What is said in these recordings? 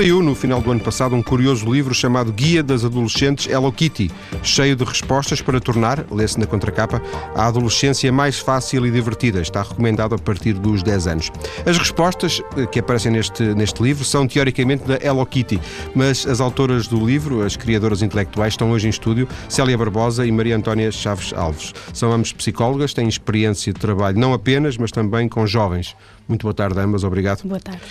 Saiu no final do ano passado um curioso livro chamado Guia das Adolescentes Hello Kitty, cheio de respostas para tornar, lê-se na contracapa, a adolescência mais fácil e divertida. Está recomendado a partir dos 10 anos. As respostas eh, que aparecem neste, neste livro são teoricamente da Hello Kitty, mas as autoras do livro, as criadoras intelectuais, estão hoje em estúdio, Célia Barbosa e Maria Antónia Chaves Alves. São ambas psicólogas, têm experiência de trabalho não apenas, mas também com jovens. Muito boa tarde, ambas. Obrigado. Boa tarde.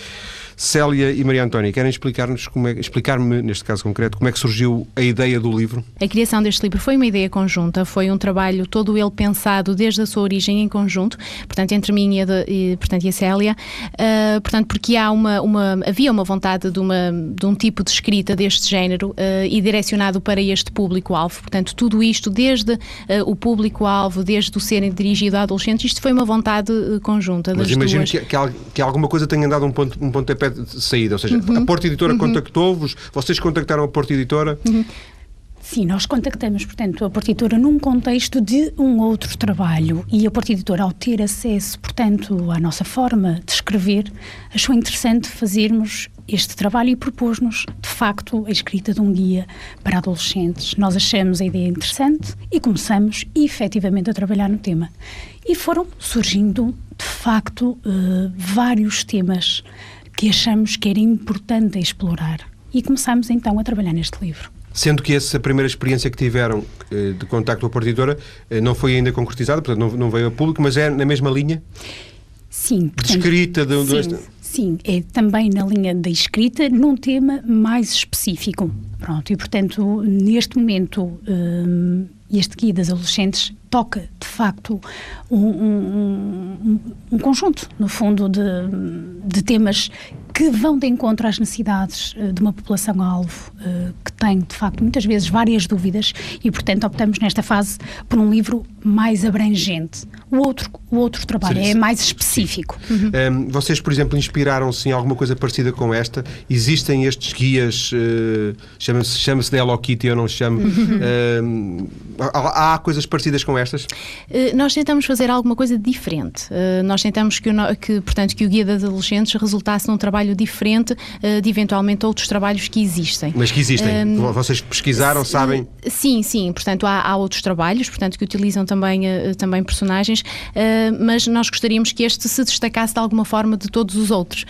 Célia e Maria Antónia, querem explicar-nos como é, explicar-me, neste caso concreto, como é que surgiu a ideia do livro? A criação deste livro foi uma ideia conjunta, foi um trabalho todo ele pensado desde a sua origem em conjunto, portanto, entre mim e a, de, e, portanto, e a Célia, uh, portanto, porque há uma, uma, havia uma vontade de, uma, de um tipo de escrita deste género uh, e direcionado para este público-alvo, portanto, tudo isto, desde uh, o público-alvo, desde o serem dirigido a adolescentes, isto foi uma vontade conjunta das Mas imagino duas. Que, que, que alguma coisa tenha dado um, ponto, um pontapé de saída? Ou seja, uhum. a Porta Editora uhum. contactou-vos, vocês contactaram a Porta Editora? Uhum. Sim, nós contactamos, portanto, a Porta Editora num contexto de um outro trabalho e a Porta Editora, ao ter acesso, portanto, à nossa forma de escrever, achou interessante fazermos este trabalho e propôs-nos, de facto, a escrita de um guia para adolescentes. Nós achamos a ideia interessante e começamos, efetivamente, a trabalhar no tema. E foram surgindo, de facto, uh, vários temas que achamos que era importante explorar. E começámos então a trabalhar neste livro. Sendo que essa primeira experiência que tiveram eh, de contacto com a partidora eh, não foi ainda concretizada, portanto não, veio a público, mas é na mesma linha? Sim. Portanto, de de, sim, sim, é também na linha da escrita, num tema mais específico. Pronto, e portanto, neste momento, hum, este guia das adolescentes toca, de facto, um, um, um, um conjunto, no fundo, de, de temas que vão de encontro às necessidades uh, de uma população-alvo uh, que tem, de facto, muitas vezes várias dúvidas e, portanto, optamos nesta fase por um livro mais abrangente. O outro, o outro trabalho Sim. é mais específico. Uhum. Um, vocês, por exemplo, inspiraram-se em alguma coisa parecida com esta? Existem estes guias, uh, chama-se chama de Hello Kitty, eu não chamo. Uhum. há, há coisas parecidas com estas? Uh, nós tentamos fazer alguma coisa diferente. Uh, nós tentamos que, o, que, portanto, que o Guia das Adolescentes resultasse num trabalho diferente uh, de eventualmente outros trabalhos que existem. Mas que existem? Vocês pesquisaram, sabem? Sim, sim. Portanto, há, há, outros trabalhos, portanto, que utilizam também, também personagens, mas nós gostaríamos que este se destacasse de alguma forma de todos os outros,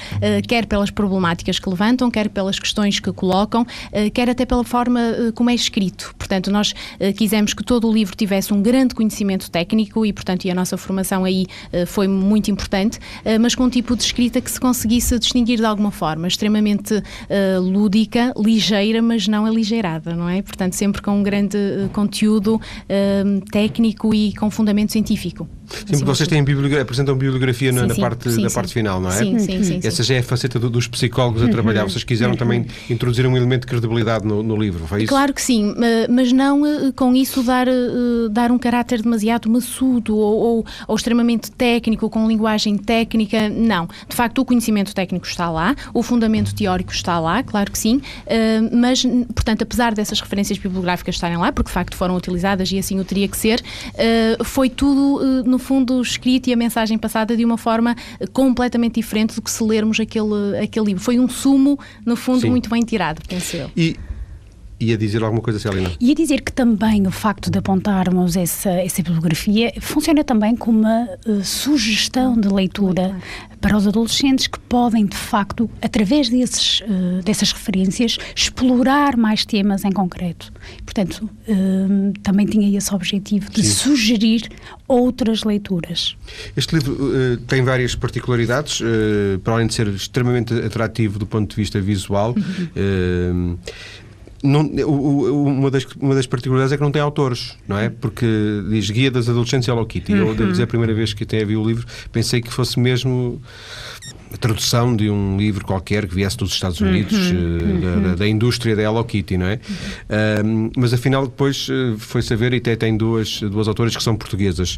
quer pelas problemáticas que levantam, quer pelas questões que colocam, quer até pela forma como é escrito. Portanto, nós quisemos que todo o livro tivesse um grande conhecimento técnico e, portanto, e a nossa formação aí uh, foi muito importante, uh, mas com um tipo de escrita que se conseguisse distinguir de alguma forma, extremamente uh, lúdica, ligeira, mas não aligeirada, não é? Portanto, sempre com um grande conteúdo técnico e com fundamento científico. Sim, porque vocês têm bibliografia, apresentam bibliografia sim, na, sim, parte, sim, na parte final, não é? Sim, sim, sim. Essa já é a faceta do, dos psicólogos a uhum. trabalhar. Vocês quiseram uhum. também introduzir um elemento de credibilidade no, no, livro, foi isso? Claro que sim, mas não eh, com isso dar, eh, dar um caráter demasiado maçudo ou, ou, ou extremamente técnico, com linguagem técnica, não. De facto, o conhecimento técnico está lá, o fundamento teórico está lá, claro que sim, eh, mas, portanto, apesar dessas referências bibliográficas estarem lá, porque de facto foram utilizadas e assim o teria que ser, foi tudo no no fundo, escrito e a mensagem passada de uma forma completamente diferente do que se lermos aquele, aquele livro. Foi um sumo, no fundo, Sim. muito bem tirado, penso eu. E Ia dizer alguma coisa, Celina? Ia dizer que também o facto de apontarmos essa, essa bibliografia funciona também como uma uh, sugestão de leitura para os adolescentes que podem, de facto, através desses, uh, dessas referências, explorar mais temas em concreto. Portanto, uh, também tinha esse objetivo de Sim. sugerir outras leituras. Este livro uh, tem várias particularidades, para além de ser extremamente atrativo do ponto de vista visual. Uhum. Não, uma, das, uma das particularidades é que não tem autores, não é? Porque diz Guia das Adolescentes Hello Kitty. Uhum. Eu devo dizer, a primeira vez que até vi o livro, pensei que fosse mesmo a tradução de um livro qualquer que viesse dos Estados Unidos, uhum, uh, da, da, indústria da Hello Kitty, não é? Uhum. Uh, mas afinal depois uh, foi saber, e até tem duas, duas autoras que são portuguesas.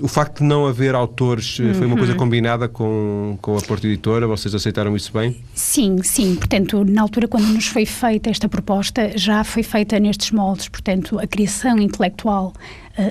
o facto de não haver autores uhum. foi uma coisa uhum. combinada com, com a Porta Editora? Vocês aceitaram isso bem? Sim, sim. Portanto, na altura quando nos foi feita esta proposta, já foi feita nestes moldes. Portanto, a criação intelectual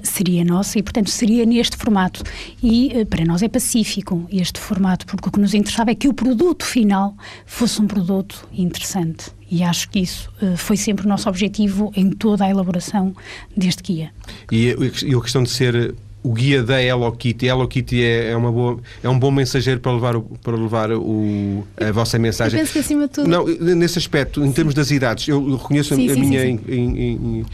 seria nossa e, portanto, seria neste formato. E para nós é pacífico este formato, porque o que nos interessava é que o produto final fosse um produto interessante. E acho que isso uh, foi sempre o nosso objetivo em toda a elaboração deste guia. E, e a questão de ser o guia da Hello Kitty. Hello Kitty é, é, uma boa, é um bom mensageiro para levar, o, para levar o, a vossa mensagem. Eu penso que acima de tudo. Não, nesse aspecto, em termos das idades, eu reconheço sim, a, sim, minha sim, in, in,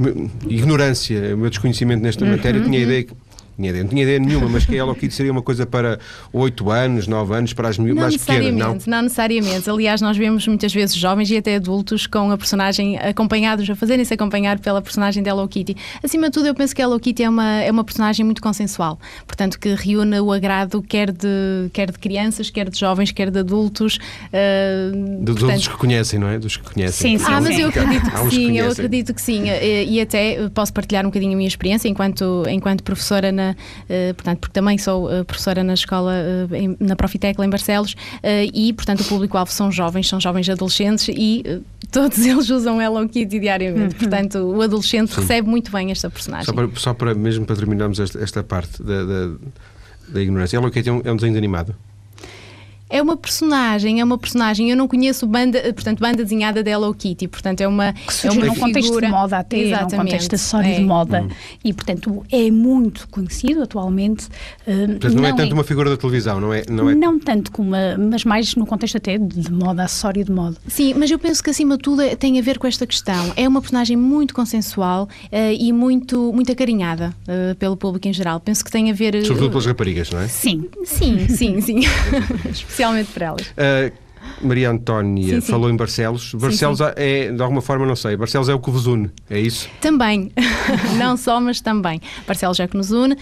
in, ignorância, o meu desconhecimento nesta uhum, matéria. Eu tinha a uhum. ideia que tinha ideia, não tinha ideia nenhuma, mas que a Hello Kitty seria uma coisa para 8 anos, 9 anos, para as não mais pequenas, não? Não necessariamente. Aliás, nós vemos muitas vezes jovens e até adultos com a personagem acompanhados, a fazerem-se acompanhar pela personagem da Hello Kitty. Acima de tudo, eu penso que a Hello Kitty é uma, é uma personagem muito consensual, portanto, que reúne o agrado quer de, quer de crianças, quer de jovens, quer de adultos. Uh, Dos portanto... outros que conhecem, não é? Dos que conhecem. Sim, sim. Ah, mas eu acredito que sim, eu acredito que sim. E, e até posso partilhar um bocadinho a minha experiência enquanto, enquanto professora na uh, portanto, porque também sou uh, professora na escola, em, na Profitecla em Barcelos, e, portanto, o público-alvo são jovens, são jovens adolescentes e todos eles usam Hello Kitty diariamente. Uhum. Portanto, o adolescente Sim. recebe muito bem esta personagem. Só para, só para mesmo para terminarmos esta, esta parte da, da, da ignorância, Hello Kitty é um, é um desenho animado? É uma personagem, é uma personagem. Eu não conheço banda, portanto, banda desenhada de Hello Kitty, portanto, é uma. Que surgiu é uma num contexto figura. de moda até, Exatamente. num contexto acessório é. de moda. Hum. E, portanto, é muito conhecido atualmente. Uh, portanto, não, não, é tanto é, uma figura da televisão, não é? Não, é... não tanto como uma, mas mais no contexto até de moda, acessório de moda. Sim, mas eu penso que acima de tudo é, tem a ver com esta questão. É uma personagem muito consensual uh, e muito, muito acarinhada uh, pelo público em geral. Penso que tem a ver. Sobretudo pelas raparigas, não é? Sim, sim, sim, sim. Especialmente para elas. Uh, Maria Antónia sim, sim. falou em Barcelos. Barcelos sim, é, de alguma forma, não sei, Barcelos é o que vos une, é isso? Também, não só, mas também. Barcelos é o que nos une, uh,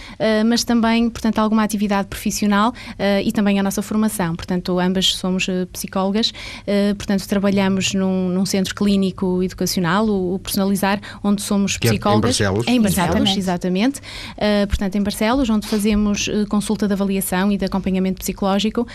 mas também, portanto, alguma atividade profissional uh, e também a nossa formação. Portanto, ambas somos uh, psicólogas, portanto, trabalhamos num, num, centro clínico educacional, o, o Personalizar, onde somos que psicólogas. É em Barcelos? Em Barcelos, exatamente. portanto, em Barcelos, onde fazemos consulta de avaliação e de acompanhamento psicológico,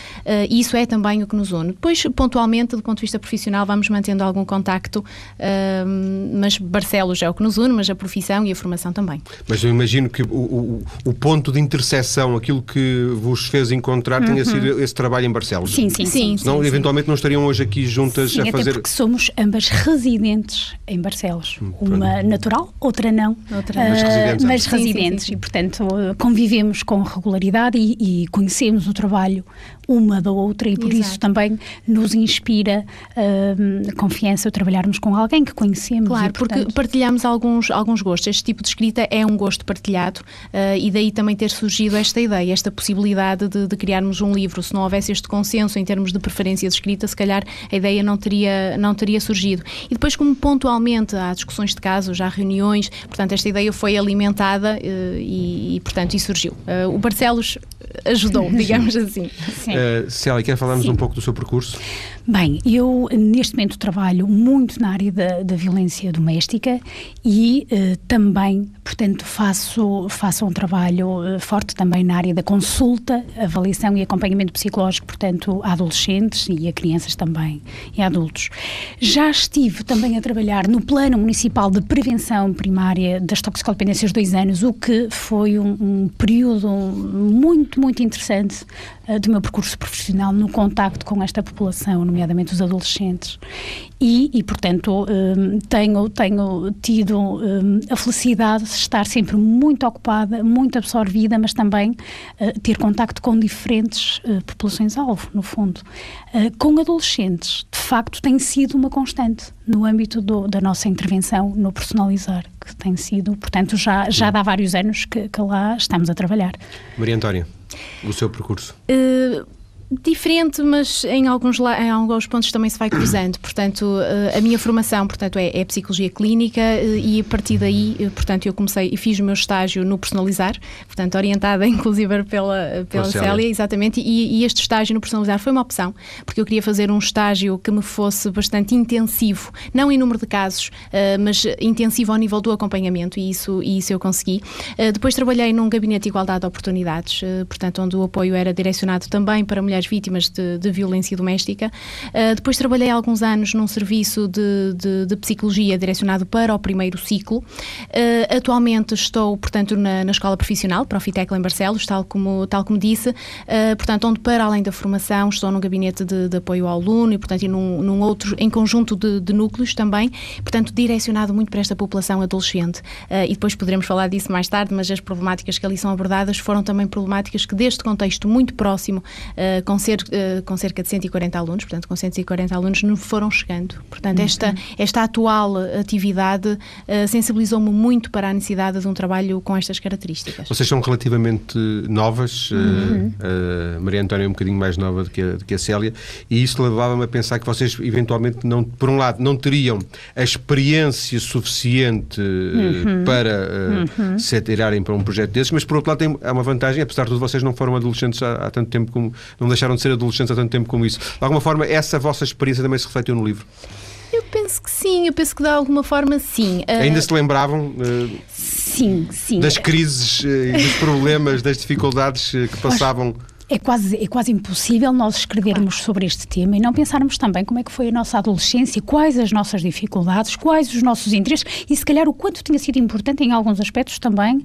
e isso é também o que nos une. Depois, pontualmente, do ponto de vista profissional, vamos mantendo algum contacto, uh, mas Barcelos é o que nos une, mas a profissão e a formação também. Mas eu imagino que o, o, o ponto de interseção, aquilo que vos fez encontrar, uhum. tenha sido esse trabalho em Barcelos. Sim, sim, sim. Senão, sim, eventualmente, sim. não estariam hoje aqui juntas sim, a fazer. Até porque somos ambas residentes em Barcelos. Hum, Uma natural, outra não. Outra. Uh, mas residentes. Mas residentes. E, portanto, convivemos com regularidade e, e conhecemos o trabalho uma da outra e por Exato. isso também nos inspira uh, confiança trabalharmos com alguém que conhecemos. Claro, e, portanto... porque partilhamos alguns, alguns gostos. Este tipo de escrita é um gosto partilhado uh, e daí também ter surgido esta ideia, esta possibilidade de, de, criarmos um livro. Se não houvesse este consenso em termos de preferência de escrita, se calhar a ideia não teria, não teria surgido. E depois, como pontualmente há discussões de casos, há reuniões, portanto, esta ideia foi alimentada uh, e, e, portanto, e surgiu. Uh, o Barcelos ajudou, digamos assim. Sim. Uh, Célia, quer falarmos Sim. um pouco do seu percurso? Bem, eu neste momento trabalho muito na área da, da violência doméstica e uh, também, portanto, faço, faço um trabalho uh, forte também na área da consulta, avaliação e acompanhamento psicológico, portanto, a adolescentes e a crianças também e a adultos. Já estive também a trabalhar no Plano Municipal de Prevenção Primária das Toxicodependências dois anos, o que foi um, um período muito, muito interessante uh, do meu percurso profissional no contacto com esta população, nomeadamente os adolescentes. E, e portanto, um, tenho, tenho tido um, a felicidade de estar sempre muito ocupada, muito absorvida, mas também uh, ter contacto com diferentes uh, populações-alvo, no fundo. Uh, com adolescentes, de facto, tem sido uma constante no âmbito do, da nossa intervenção no personalizar, que tem sido, portanto, já, já dá vários anos que, que lá estamos a trabalhar. Maria Antónia, o seu percurso? Uh, diferente, mas em alguns, em alguns pontos também se vai cruzando. Portanto, eh, a minha formação portanto, é, é psicologia clínica eh, e a partir daí, eh, portanto, eu comecei e fiz o meu estágio no personalizar, portanto, orientada inclusive pela, pela Célia. Célia, exatamente, e, e, este estágio no personalizar foi uma opção, porque eu queria fazer um estágio que me fosse bastante intensivo, não em número de casos, mas intensivo ao nível do acompanhamento, e isso, e isso eu consegui. depois trabalhei num gabinete de igualdade de oportunidades, portanto, onde o apoio era direcionado também para mulheres mulheres vítimas de, de violência doméstica. Uh, depois trabalhei alguns anos num serviço de, de, de psicologia direcionado para o primeiro ciclo. Uh, atualmente estou, portanto, na, na escola profissional, Profitec em Barcelos, tal como, tal como disse, uh, portanto, onde para além da formação estou num gabinete de, de apoio ao aluno e, portanto, e num, num outro, em conjunto de, de, núcleos também, portanto, direcionado muito para esta população adolescente. e depois poderemos falar disso mais tarde, mas as problemáticas que ali são abordadas foram também problemáticas que, deste contexto muito próximo, com, ser, uh, com cerca de 140 alunos, portanto, com 140 alunos, nos foram chegando. Portanto, esta, uhum. esta atual atividade uh, sensibilizou-me muito para a necessidade de um trabalho com estas características. Vocês são relativamente novas, uhum. a Maria Antónia é um bocadinho mais nova do que a, do que a Célia, e isso levava-me a pensar que vocês, eventualmente, não, por um lado, não teriam a experiência suficiente uhum. para uhum. se atirarem para um projeto desses, mas por outro lado tem, há uma vantagem, apesar de tudo, vocês não foram adolescentes há, há, tanto tempo como. não deixaram de ser adolescentes há tanto tempo como isso. De alguma forma, essa vossa experiência também se refletiu no livro? Eu penso que sim, eu penso que de alguma forma sim. Uh... Ainda se lembravam uh, sim, sim. das crises uh, dos problemas, das dificuldades que passavam? É quase, é quase impossível nós escrevermos sobre este tema e não pensarmos também como é que foi a nossa adolescência, quais as nossas dificuldades, quais os nossos interesses e se calhar o quanto tinha sido importante em alguns aspectos também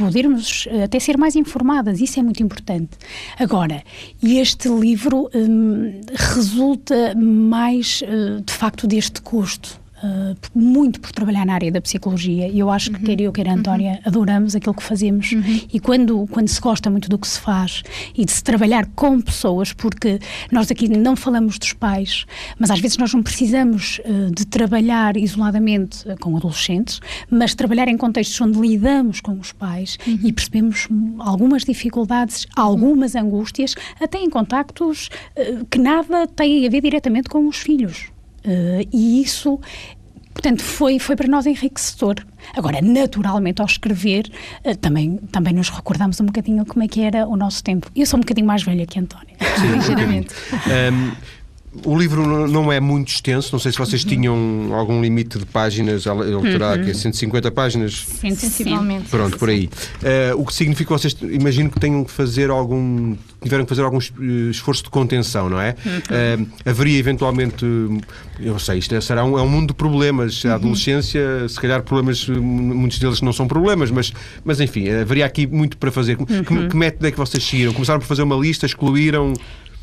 podermos eh, até ser mais informadas, isso é muito importante. Agora, este livro hum, resulta mais, eh, de facto, deste custo Uh, muito por trabalhar na área da psicologia e eu acho que uhum. quer eu, quer a Antónia, uhum. adoramos aquilo que fazemos uhum. e quando, quando se gosta muito do que se faz e de se trabalhar com pessoas, porque nós aqui não falamos dos pais, mas às vezes nós não precisamos uh, de trabalhar isoladamente uh, com adolescentes, mas trabalhar em contextos onde lidamos com os pais uhum. e percebemos algumas dificuldades, algumas angústias, até em contactos que nada têm a ver diretamente com os filhos. Uh, e isso Portanto, foi, foi para nós enriquecedor. Agora, naturalmente, ao escrever, uh, também, também nos recordamos um bocadinho como é que era o nosso tempo. Eu sou um bocadinho mais velha que a Antónia. Sim, ligeiramente. um, o livro não é muito extenso, não sei se vocês tinham algum limite de páginas, ele terá uhum. 150 páginas? Sensivelmente. Pronto, por aí. Uh, o que significa que vocês, imagino que tenham que fazer algum, tiveram que fazer algum eh, esforço de contenção, não é? Uhum. Uh, haveria eventualmente, eu sei, isto é, será um, é um mundo de problemas. A uhum. adolescência, se calhar problemas, muitos deles não são problemas, mas, mas enfim, haveria aqui muito para fazer. Que, uhum. que método é que vocês seguiram? Começaram por fazer uma lista, excluíram...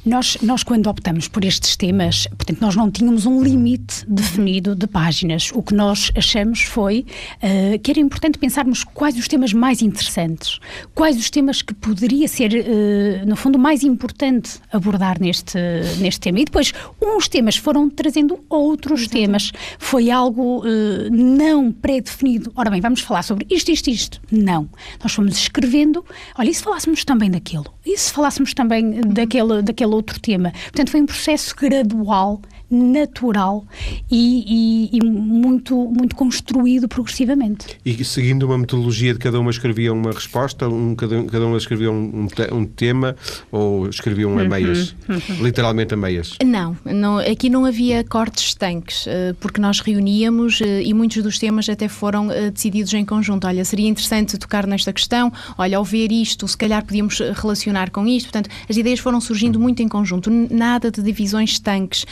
Nós, nós, quando optamos por estes temas, portanto, nós não tínhamos um limite definido de páginas. O que nós achamos foi uh, que era importante pensarmos quais os temas mais interessantes, quais os temas que poderia ser, uh, no fundo, mais importante abordar neste, neste tema. E depois, uns temas foram trazendo outros Exatamente. temas. Foi algo uh, não pré-definido. Ora bem, vamos falar sobre isto, isto, isto. Não. Nós fomos escrevendo, olha, e se falássemos também daquilo? E se falássemos também daquele, daquele outro tema. Portanto, foi um processo gradual natural e, e, e, muito, muito construído progressivamente. E seguindo uma metodologia de cada uma escrevia uma resposta, um, cada, cada uma escrevia um, um, tema ou escreviam a uhum, meias? Uhum. Literalmente a meias? Não, não, aqui não havia cortes estanques, eh, porque nós reuníamos eh, e muitos dos temas até foram eh, decididos em conjunto. Olha, seria interessante tocar nesta questão, olha, ao ver isto, se calhar podíamos relacionar com isto. Portanto, as ideias foram surgindo muito em conjunto, nada de divisões estanques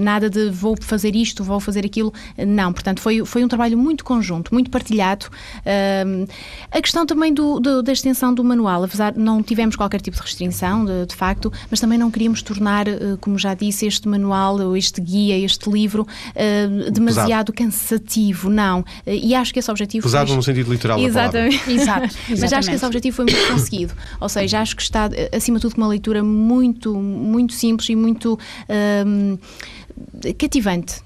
nada de vou fazer isto, vou fazer aquilo. Não, portanto, foi, foi um trabalho muito conjunto, muito partilhado. Um, a questão também do, do, da extensão do manual, apesar de não tivemos qualquer tipo de restrição, de, de facto, mas também não queríamos tornar, uh, como já disse, este manual, este guia, este livro, uh, demasiado Pesado. cansativo, não. Uh, e acho que esse objetivo. Pesado foi... no sentido literal. Exatamente. Exato. Mas acho que esse objetivo foi muito conseguido. Ou seja, acho que está, acima de tudo, com uma leitura muito, muito simples e muito cativante.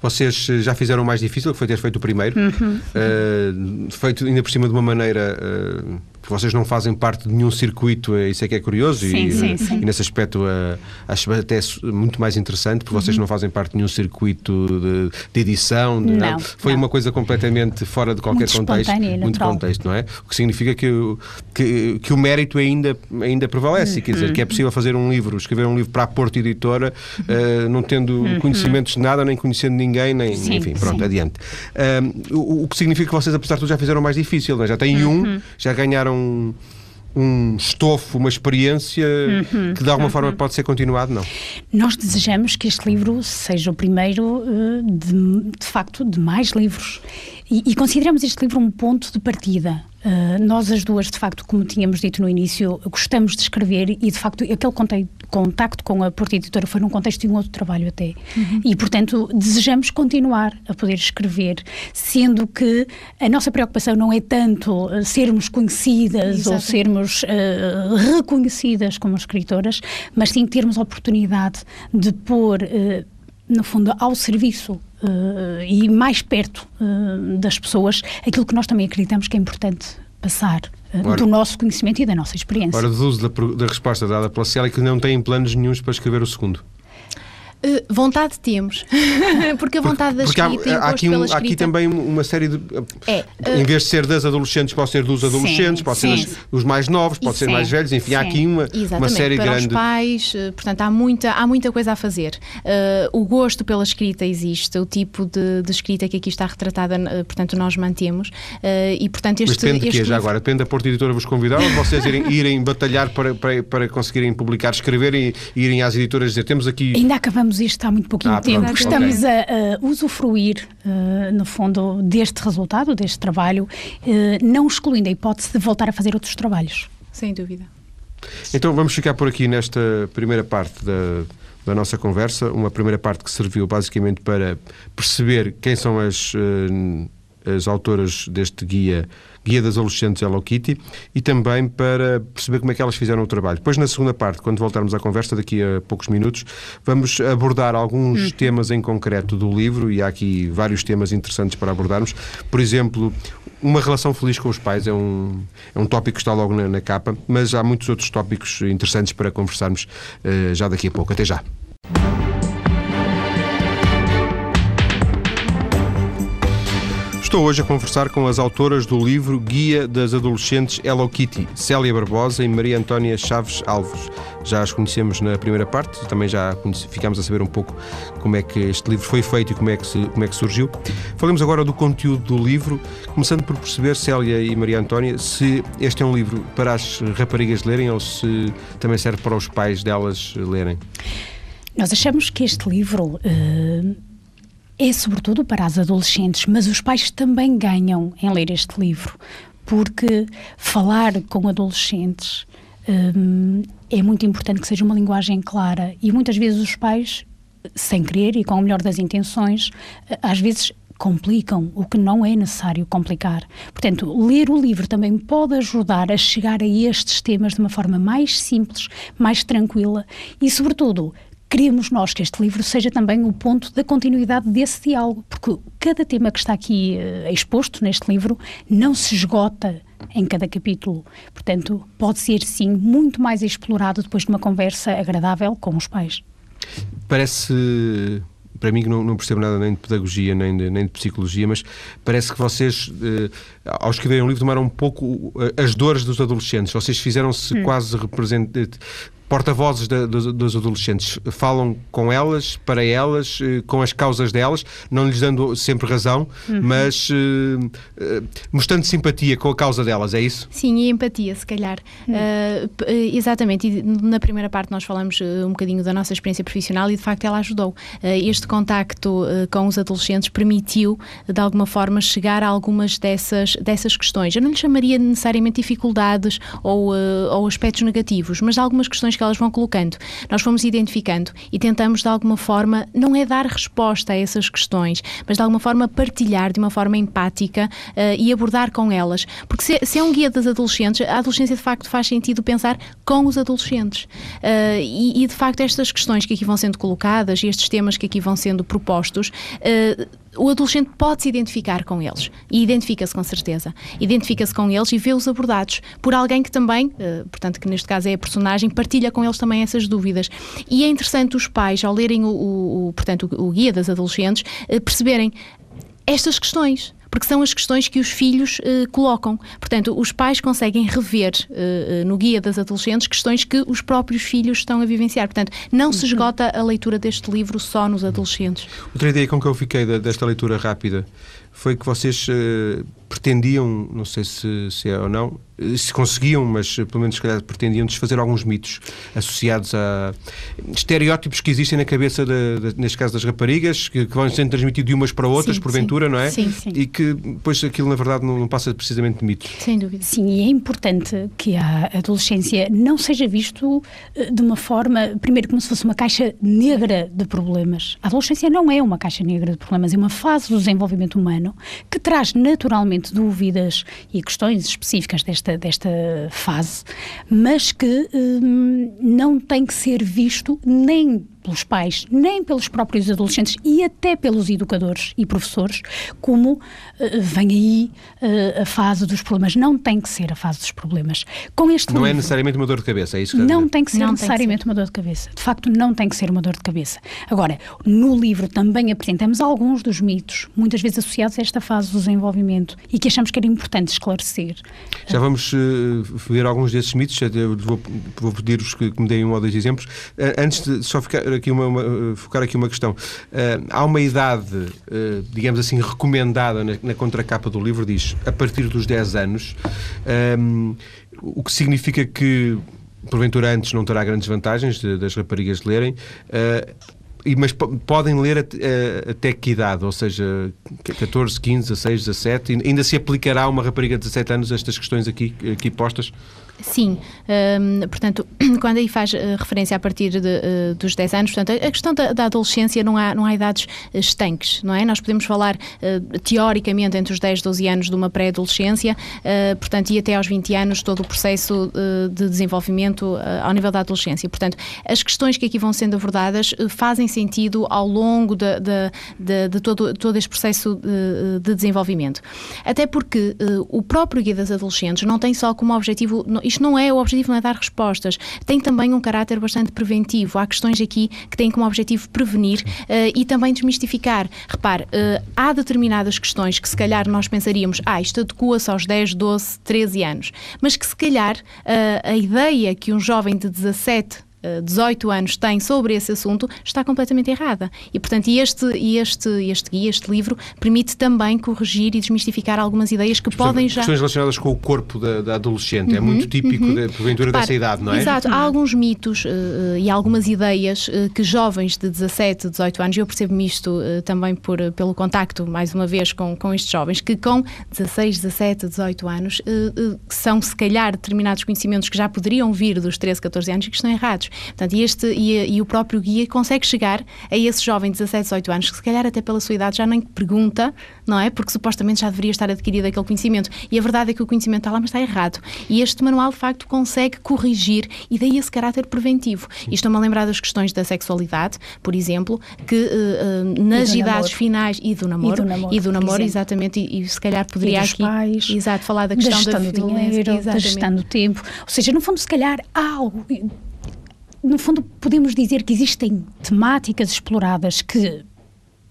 Vocês eh, já fizeram o mais difícil, que foi ter feito o primeiro, uhum. uh, feito ainda por cima de uma maneira uh, que vocês não fazem parte de nenhum circuito, é, isso é que é curioso sim, e, sim, sim. e, nesse aspecto uh, acho até muito mais interessante porque vocês uhum. não fazem parte de nenhum circuito de, de edição, de, não, não, foi não. uma coisa completamente fora de qualquer muito contexto, muito contexto, não é? O que significa que, o, que, que o mérito ainda, ainda prevalece, uhum. quer dizer, que é possível fazer um livro, escrever um livro para a Porto Editora, uh, não tendo uhum. conhecimentos de nada, nem conhecendo ninguém, nem, enfim, pronto, adiante. O, o, que significa que vocês, apesar de tudo, já fizeram o mais difícil, é? já têm um, uhum. já ganharam um estofo, uma experiência uhum, que de alguma uhum. forma pode ser continuado, não? Nós desejamos que este livro seja o primeiro, eh, de, de facto, de mais livros. E, e, consideramos este livro um ponto de partida. Uh, nós, as duas, de facto, como tínhamos dito no início, gostamos de escrever e, de facto, aquele contacto com a Porta Editora foi num contexto de um outro trabalho até. Uhum. E, portanto, desejamos continuar a poder escrever, sendo que a nossa preocupação não é tanto uh, sermos conhecidas ou sermos uh, reconhecidas como escritoras, mas sim termos a oportunidade de pôr no fundo, ao serviço uh, e mais perto uh, das pessoas aquilo que nós também acreditamos que é importante passar uh, do nosso conhecimento e da nossa experiência. Ora, deduzo da, da resposta dada pela Célia que não têm planos nenhums para escrever o segundo. Uh, vontade temos, porque a vontade da porque escrita há, há, aqui, um, há aqui também uma série de. É, uh, em vez de ser das adolescentes, pode ser dos adolescentes, sim, pode sim. ser os mais novos, pode sim, ser mais velhos, enfim, há aqui uma, uma série para grande. Os pais, uh, portanto, há muita, há muita coisa a fazer. o gosto pela escrita existe, o tipo de, de escrita que aqui está retratada, portanto, nós mantemos. e, portanto, este. Mas depende de quê? Já agora, depende da Porta Editora vos convidar ou vocês irem, irem batalhar para, para, para conseguirem publicar, escrever e irem às editoras dizer temos aqui. Ainda acabamos isto há muito pouquinho ah, tempo. Pronto, Estamos okay. a, a, usufruir, uh, no fundo, deste resultado, deste trabalho, uh, não excluindo a hipótese de voltar a fazer outros trabalhos. Sem dúvida. Então vamos ficar por aqui nesta primeira parte da, da nossa conversa. Uma primeira parte que serviu basicamente para perceber quem são as, uh, as autoras deste guia Guia das Adolescentes Hello Kitty, e também para perceber como é que elas fizeram o trabalho. Depois, na segunda parte, quando voltarmos à conversa, daqui a poucos minutos, vamos abordar alguns hum. temas em concreto do livro, e há aqui vários temas interessantes para abordarmos. Por exemplo, uma relação feliz com os pais é um, é um tópico que está logo na, na capa, mas há muitos outros tópicos interessantes para conversarmos uh, já daqui a pouco. Até já. Estou hoje a conversar com as autoras do livro Guia das Adolescentes Hello Kitty, Célia Barbosa e Maria Antónia Chaves Alves. Já as conhecemos na primeira parte, também já ficámos a saber um pouco como é que este livro foi feito e como é que, se, como é que surgiu. Falemos agora do conteúdo do livro, começando por perceber, Célia e Maria Antónia, se este é um livro para as raparigas lerem ou se também serve para os pais delas lerem. Nós achamos que este livro. Uh é sobretudo para as adolescentes, mas os pais também ganham em ler este livro, porque falar com adolescentes hum, é muito importante que seja uma linguagem clara e muitas vezes os pais, sem querer e com o melhor das intenções, às vezes complicam o que não é necessário complicar. Portanto, ler o livro também pode ajudar a chegar a estes temas de uma forma mais simples, mais tranquila e, sobretudo, queremos nós que este livro seja também o ponto da continuidade desse diálogo, porque cada tema que está aqui uh, exposto neste livro não se esgota em cada capítulo. Portanto, pode ser sim muito mais explorado depois de uma conversa agradável com os pais. Parece para mim que não, não, percebo nada nem de pedagogia nem de, nem de psicologia, mas parece que vocês, eh, ao escreverem um livro, tomaram um pouco eh, as dores dos adolescentes. Vocês fizeram-se hum. quase representantes porta-vozes dos adolescentes falam com elas, para elas, eh, com as causas delas, não lhes dando sempre razão, uhum. mas uh, uh, mostrando simpatia com a causa delas, é isso? Sim, e empatia, se calhar. Uhum. Uh, exatamente, e na primeira parte nós falamos um bocadinho da nossa experiência profissional e de facto ela ajudou. este contacto com os adolescentes permitiu, de alguma forma, chegar a algumas dessas, dessas questões. Eu não lhe chamaria necessariamente dificuldades ou, ou aspectos negativos, mas algumas questões que elas vão colocando. Nós fomos identificando e tentamos, de alguma forma, não é dar resposta a essas questões, mas de alguma forma partilhar de uma forma empática uh, e abordar com elas. Porque se, se, é um guia das adolescentes, a adolescência de facto faz sentido pensar com os adolescentes. Uh, e, e, de facto, estas questões que aqui vão sendo colocadas e estes temas que aqui vão sendo propostos. Uh, o adolescente pode se identificar com eles e identifica-se com certeza. Identifica-se com eles e vê-os abordados por alguém que também, eh, portanto, que neste caso é a personagem, partilha com eles também essas dúvidas. E é interessante os pais, ao lerem o, o, o portanto, o, guia das adolescentes, eh, perceberem estas questões porque são as questões que os filhos uh, colocam. Portanto, os pais conseguem rever uh, no guia das adolescentes questões que os próprios filhos estão a vivenciar. Portanto, não se esgota a leitura deste livro só nos adolescentes. Outra ideia com que eu fiquei desta leitura rápida foi que vocês pretendiam, não sei se, se é ou não, se conseguiam, mas pelo menos se calhar pretendiam desfazer alguns mitos associados a estereótipos que existem na cabeça, de, de, neste caso das raparigas, que, que, vão sendo transmitidos de umas para outras, sim, porventura, sim. não é? Sim, sim. E que depois aquilo, na verdade, não, não, passa precisamente de mitos. Sem dúvida. Sim, e é importante que a adolescência não seja visto eh, de uma forma, primeiro, como se fosse uma caixa negra de problemas. A adolescência não é uma caixa negra de problemas, é uma fase do desenvolvimento humano que traz naturalmente dúvidas e questões específicas desta desta, desta fase, mas que hum, não tem que ser visto nem pelos pais, nem pelos próprios adolescentes e até pelos educadores e professores, como uh, vem aí uh, a fase dos problemas. Não tem que ser a fase dos problemas. Com este não é livro, é necessariamente uma dor de cabeça, é isso que Não tem que ser não necessariamente que ser. uma dor de cabeça. De facto, não tem que ser uma dor de cabeça. Agora, no livro também apresentamos alguns dos mitos, muitas vezes associados a esta fase do desenvolvimento e que achamos que era importante esclarecer. Já vamos uh, ver alguns desses mitos, vou, vou pedir-vos que, que me deem um ou dois exemplos. antes de só ficar aqui uma, uma, focar aqui uma questão. Uh, há uma idade, uh, digamos assim, recomendada na, na, contracapa do livro, diz a partir dos 10 anos, um, o que significa que, porventura, antes não terá grandes vantagens de, das raparigas lerem. Uh, mas podem ler até, até que idade? Ou seja, 14, 15, 16, 17? Ainda se aplicará a uma rapariga de 17 anos estas questões aqui, aqui postas? Sim, um, portanto, quando aí faz uh, referência a partir de, uh, dos 10 anos, portanto, a questão da, da, adolescência não há, não há idades uh, estanques, não é? Nós podemos falar teoricamente entre os 10 e 12 anos de uma pré-adolescência, portanto, e até aos 20 anos todo o processo de desenvolvimento ao nível da adolescência. Portanto, as questões que aqui vão sendo abordadas fazem sentido ao longo de, de, de, todo, todo este processo de desenvolvimento. Até porque o próprio Guia das Adolescentes não tem só como objetivo isto não é o objetivo, não é dar respostas. Tem também um caráter bastante preventivo. Há questões aqui que têm como objetivo prevenir uh, e também desmistificar. Repare, uh, há determinadas questões que se calhar nós pensaríamos, ah, isto adequa-se aos 10, 12, 13 anos, mas que se calhar uh, a ideia que um jovem de 17 18 anos tem sobre esse assunto está completamente errada. E, portanto, este, este, este guia, este livro, permite também corrigir e desmistificar algumas ideias que podem já. Questões relacionadas com o corpo da, da adolescente. Uhum, é muito típico, uhum. de, porventura, dessa idade, não é? Exato. Há alguns mitos uh, e algumas ideias uh, que jovens de 17, 18 anos, eu percebo-me isto uh, também por, pelo contacto, mais uma vez, com, com estes jovens, que com 16, 17, 18 anos, são, se calhar, determinados conhecimentos que já poderiam vir dos 13, 14 anos e que estão errados. Portanto, e, este, e, e, o próprio guia consegue chegar a esse jovem de 17, 18 anos, que se calhar até pela sua idade já nem pergunta, não é? Porque supostamente já deveria estar adquirido aquele conhecimento. E a verdade é que o conhecimento está lá, mas está errado. E este manual, de facto, consegue corrigir e daí esse caráter preventivo. E estou-me a lembrar das questões da sexualidade, por exemplo, que uh, uh, nas idades namoro. finais e do namoro, e do namoro, e do namoro exatamente, e, e, se calhar poderia aqui pais, exato, falar da questão da, da dinheiro, da gestão do tempo. Ou seja, no fundo, se calhar há algo no fundo, podemos dizer que existem temáticas exploradas que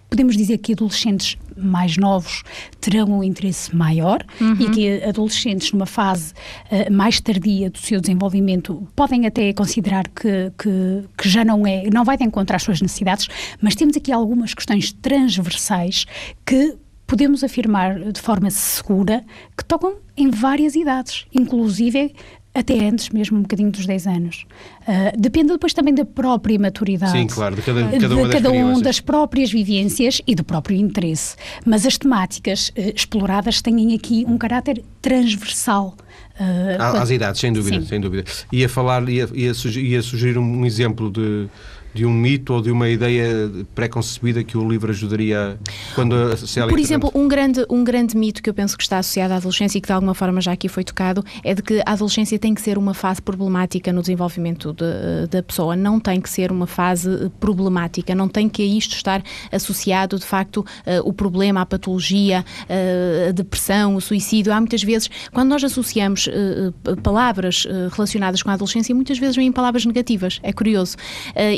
podemos dizer que adolescentes mais novos terão um interesse maior uhum. e que adolescentes numa fase uh, mais tardia do seu desenvolvimento podem até considerar que, que, que, já não é, não vai de encontrar as suas necessidades, mas temos aqui algumas questões transversais que podemos afirmar de forma segura que tocam em várias idades, inclusive até antes, mesmo um bocadinho dos 10 anos. Uh, depende depois também da própria maturidade. Sim, claro, de cada, cada, de cada das um das próprias vivências e do próprio interesse. Mas as temáticas uh, exploradas têm aqui um caráter transversal. Uh, às idades, sem dúvida, sim. sem dúvida. Ia falar, ia, ia, sugerir, ia sugerir um exemplo de de um mito ou de uma ideia pré-concebida que o livro ajudaria quando se Por exemplo, um grande, um grande mito que eu penso que está associado à adolescência e que de alguma forma já aqui foi tocado é de que a adolescência tem que ser uma fase problemática no desenvolvimento de, da pessoa, não tem que ser uma fase problemática, não tem que a isto estar associado de facto uh, o problema, a patologia, uh, a depressão, o suicídio. Há muitas vezes, quando nós associamos uh, palavras relacionadas com a adolescência, muitas vezes vêm palavras negativas, é curioso.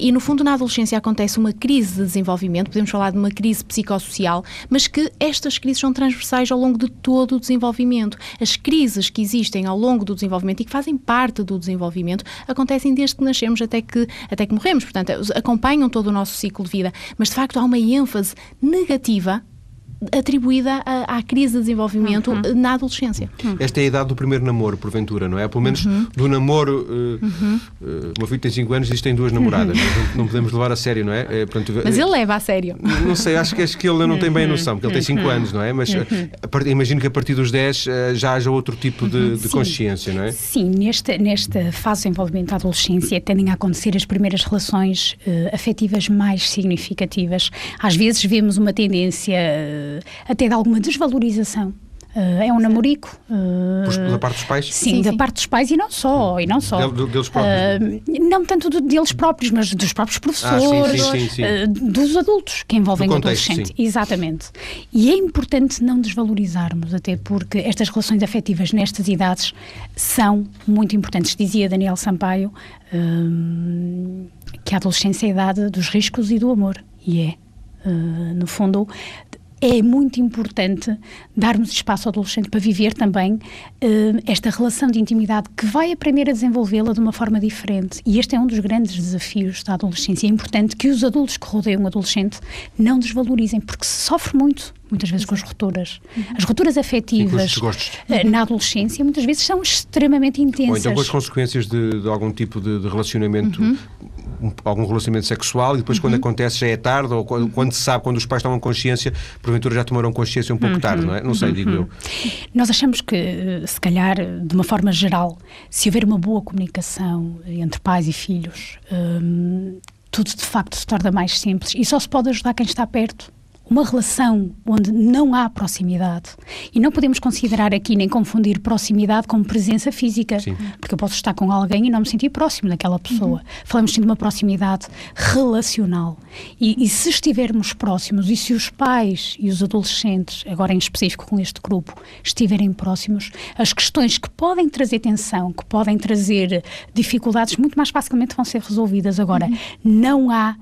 e no fundo, na adolescência acontece uma crise de desenvolvimento, podemos falar de uma crise psicossocial, mas que estas crises são transversais ao longo de todo o desenvolvimento. As crises que existem ao longo do desenvolvimento e que fazem parte do desenvolvimento acontecem desde que nascemos até que, até que morremos, portanto, acompanham todo o nosso ciclo de vida. Mas, de facto, há uma ênfase negativa atribuída à, à crise de desenvolvimento uhum. na adolescência. Uhum. Esta é a idade do primeiro namoro, porventura, não é? Pelo menos uhum. do namoro. Uh, uh, uma filha tem 5 anos e isto tem duas namoradas. Não, não, podemos levar a sério, não é? é portanto, Mas ele leva a sério. Não sei, acho que, acho que ele não tem bem a noção, porque ele tem 5 anos, não é? Mas imagino que a partir dos 10 já haja outro tipo de, de consciência, não é? Sim, nesta, nesta fase de desenvolvimento da adolescência tendem a acontecer as primeiras relações afetivas mais significativas. Às vezes vemos uma tendência até de alguma desvalorização Uh, é um namorico. Uh, da parte dos pais? Sim, sim da sim. parte dos pais e não só. E não só. De, deles próprios? Uh, não tanto do, deles próprios, mas dos próprios professores, ah, sim, dos adultos que envolvem o adolescente. Exatamente. E é importante não desvalorizarmos, até porque estas relações afetivas nestas idades são muito importantes. Dizia Daniel Sampaio que a adolescência é a idade dos riscos e do amor. E é. Uh, no fundo, é muito importante darmos espaço ao adolescente para viver também uh, esta relação de intimidade que vai aprender a desenvolvê-la de uma forma diferente. E este é um dos grandes desafios da adolescência. É importante que os adultos que rodeiam o adolescente não desvalorizem, porque se sofre muito muitas vezes com as rupturas. Uhum. As rupturas afetivas uh, na adolescência muitas vezes são extremamente intensas. Ou então com as consequências de, de algum tipo de, de relacionamento uhum algum relacionamento sexual e depois uhum. quando acontece já é tarde ou quando, quando, se sabe, quando os pais tomam consciência, porventura já tomaram consciência um pouco uhum. tarde, não é? Não sei, digo eu. Uhum. Nós achamos que, se calhar, de uma forma geral, se houver uma boa comunicação entre pais e filhos, hum, tudo de facto se torna mais simples e só se pode ajudar quem está perto uma relação onde não há proximidade. E não podemos considerar aqui nem confundir proximidade com presença física, sim. porque eu posso estar com alguém e não me sentir próximo daquela pessoa. Uhum. Falamos sim de uma proximidade relacional. E, e, se estivermos próximos e se os pais e os adolescentes, agora em específico com este grupo, estiverem próximos, as questões que podem trazer tensão, que podem trazer dificuldades, muito mais facilmente vão ser resolvidas. Agora, uhum. não há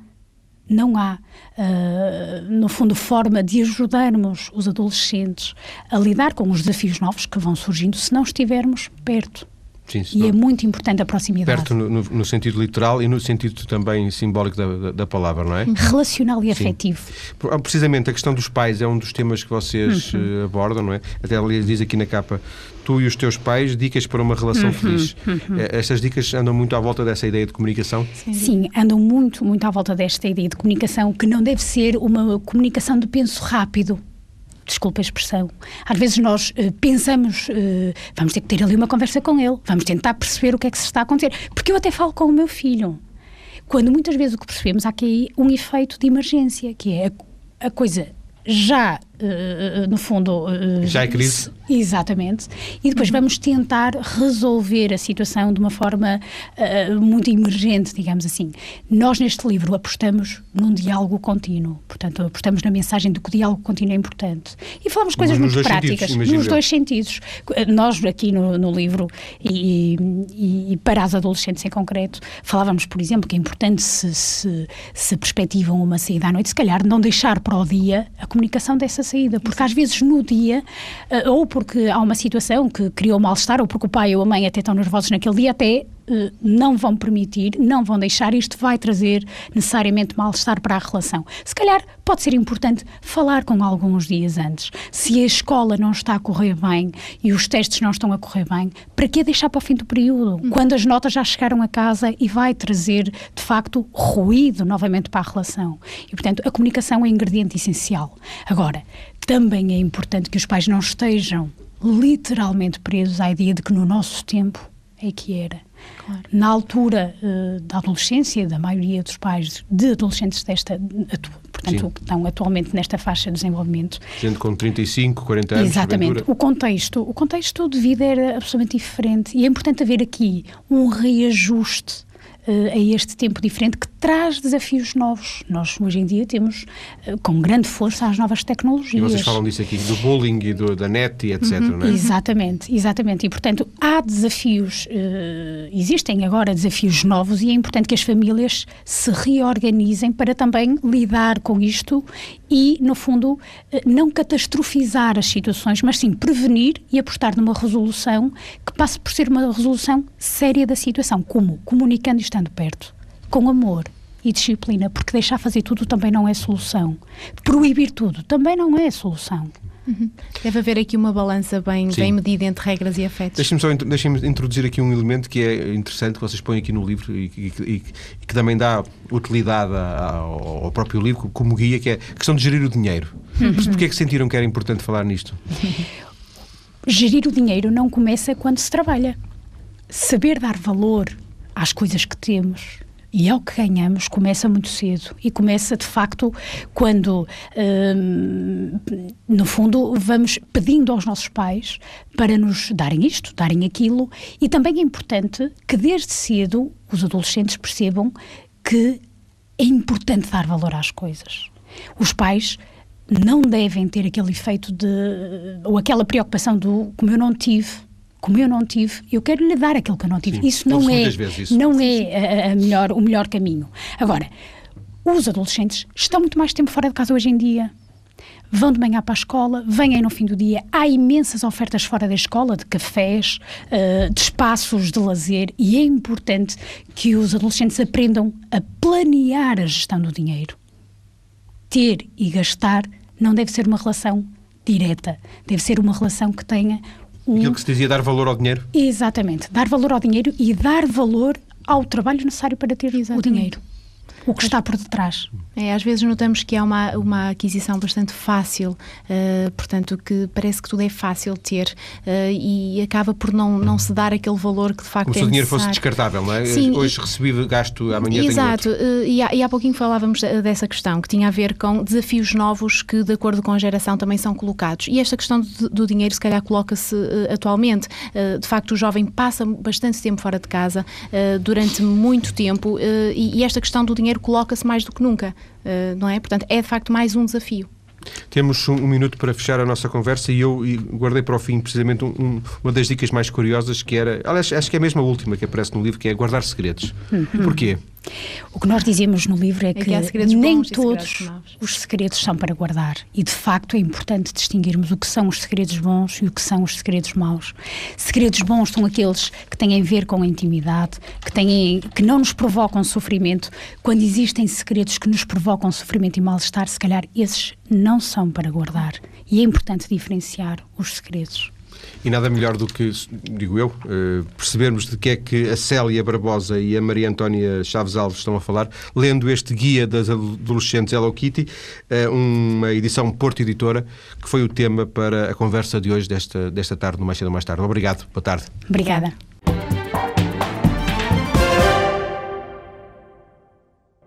não há, uh, no fundo, forma de ajudarmos os adolescentes a lidar com os desafios novos que vão surgindo se não estivermos perto. Sim, e é muito importante a proximidade. Perto no, no, sentido literal e no sentido também simbólico da, da, palavra, não é? Relacional e afetivo. Sim. Ah, precisamente a questão dos pais é um dos temas que vocês uhum. uh, abordam, não é? Até ali diz aqui na capa, tu e os teus pais, dicas para uma relação uhum. feliz. Uhum. Eh, estas dicas andam muito à volta dessa ideia de comunicação? Sim. Sim, andam muito, muito à volta desta ideia de comunicação, que não deve ser uma comunicação de penso rápido desculpa a expressão, às vezes nós uh, pensamos, uh, vamos ter que ter ali uma conversa com ele, vamos tentar perceber o que é que se está a acontecer, porque eu até falo com o meu filho. Quando muitas vezes o que percebemos há aqui um efeito de emergência, que é a, a coisa já Uh, no fundo. Uh, Já é crise? Exatamente. E depois vamos tentar resolver a situação de uma forma uh, muito emergente, digamos assim. Nós, neste livro, apostamos num diálogo contínuo. Portanto, apostamos na mensagem de que o diálogo contínuo é importante. E falamos coisas muito práticas, sentidos, nos dois sentidos. Nós, aqui no, no livro, e, e, e, para as adolescentes em concreto, falávamos, por exemplo, que é importante se, se, se perspectivam uma saída à noite, se calhar não deixar para o dia a comunicação dessa saída, porque às vezes no dia, uh, ou porque há uma situação que criou mal-estar, ou porque o pai ou a mãe até estão nervosos naquele dia, até não vão permitir, não vão deixar, isto vai trazer necessariamente mal-estar para a relação. Se calhar pode ser importante falar com alguns dias antes. Se a escola não está a correr bem e os testes não estão a correr bem, para que deixar para o fim do período? Hum. Quando as notas já chegaram a casa e vai trazer, de facto, ruído novamente para a relação. E, portanto, a comunicação é ingrediente essencial. Agora, também é importante que os pais não estejam literalmente presos à ideia de que no nosso tempo é que era. Claro. Na altura uh, da adolescência, da maioria dos pais de adolescentes desta, atu, portanto, Sim. que estão atualmente nesta faixa de desenvolvimento. Gente com 35, 40 anos. Exatamente. O contexto, o contexto de vida era absolutamente diferente e é importante haver aqui um reajuste uh, a este tempo diferente que traz desafios novos. Nós hoje em dia temos uh, com grande força as novas tecnologias. E vocês falam disso aqui, do bullying e do, da net e etc. Uhum, é? Exatamente, exatamente. E portanto há desafios, uh, existem agora desafios novos e é importante que as famílias se reorganizem para também lidar com isto e, no fundo, não catastrofizar as situações, mas sim prevenir e apostar numa resolução que passe por ser uma resolução séria da situação, como comunicando isto estando perto, com amor, e disciplina, porque deixar fazer tudo também não é solução. Proibir tudo também não é solução. Uhum. Deve haver aqui uma balança bem, bem medida entre regras e afetos. Deixem-me só deixem introduzir aqui um elemento que é interessante, que vocês põem aqui no livro e, e, e, e que também dá utilidade ao, ao, próprio livro como guia, que é a questão de gerir o dinheiro. Uhum. Porquê é que sentiram que era importante falar nisto? Gerir o dinheiro não começa quando se trabalha. Saber dar valor às coisas que temos, e é o que ganhamos começa muito cedo e começa de facto quando, hum, no fundo, vamos pedindo aos nossos pais para nos darem isto, darem aquilo, e também é importante que desde cedo os adolescentes percebam que é importante dar valor às coisas. Os pais não devem ter aquele efeito de. ou aquela preocupação do como eu não tive como eu não tive, eu quero lhe dar aquilo que eu não tive. Sim, isso não é, isso. não é a, a melhor, o melhor caminho. Agora, os adolescentes estão muito mais tempo fora de casa hoje em dia. Vão de manhã para a escola, vêm no fim do dia. Há imensas ofertas fora da escola, de cafés, uh, de espaços de lazer, e é importante que os adolescentes aprendam a planear a gestão do dinheiro. Ter e gastar não deve ser uma relação direta, deve ser uma relação que tenha Aquilo que se dizia dar valor ao dinheiro? Exatamente, dar valor ao dinheiro e dar valor ao trabalho necessário para ter Exatamente. o dinheiro o que está por detrás. É, às vezes notamos que há uma, uma aquisição bastante fácil, uh, portanto, que parece que tudo é fácil ter uh, e acaba por não, não se dar aquele valor que de facto Como é se o dinheiro necessário. fosse descartável, não é? Sim, Hoje recebi gasto, amanhã Exato, uh, e, há, e há pouquinho falávamos dessa questão, que tinha a ver com desafios novos que, de acordo com a geração, também são colocados. E esta questão do, do dinheiro, se calhar, coloca-se atualmente. de facto, o jovem passa bastante tempo fora de casa, durante muito tempo, e, e esta questão do dinheiro coloca-se mais do que nunca, uh, não é? Portanto, é de facto mais um desafio. Temos um, um, minuto para fechar a nossa conversa e eu guardei para o fim precisamente um, um, uma das dicas mais curiosas que era, aliás, acho que é mesmo a última que aparece no livro, que é guardar segredos. Uhum. Porquê? O que nós dizemos no livro é, é que, que nem todos os segredos são para guardar. E de facto é importante distinguirmos o que são os segredos bons e o que são os segredos maus. Segredos bons são aqueles que têm a ver com a intimidade, que, têm, que não nos provocam sofrimento. Quando existem segredos que nos provocam sofrimento e mal-estar, se calhar esses não são para guardar. E é importante diferenciar os segredos. E nada melhor do que, digo eu, eh, percebermos de que é que a Célia Barbosa e a Maria Antónia Chaves Alves estão a falar, lendo este guia das adolescentes Hello Kitty, eh, uma edição Porto Editora, que foi o tema para a conversa de hoje, desta, desta tarde, no Mais Cedo Mais Tarde. Obrigado. Boa tarde. Obrigada.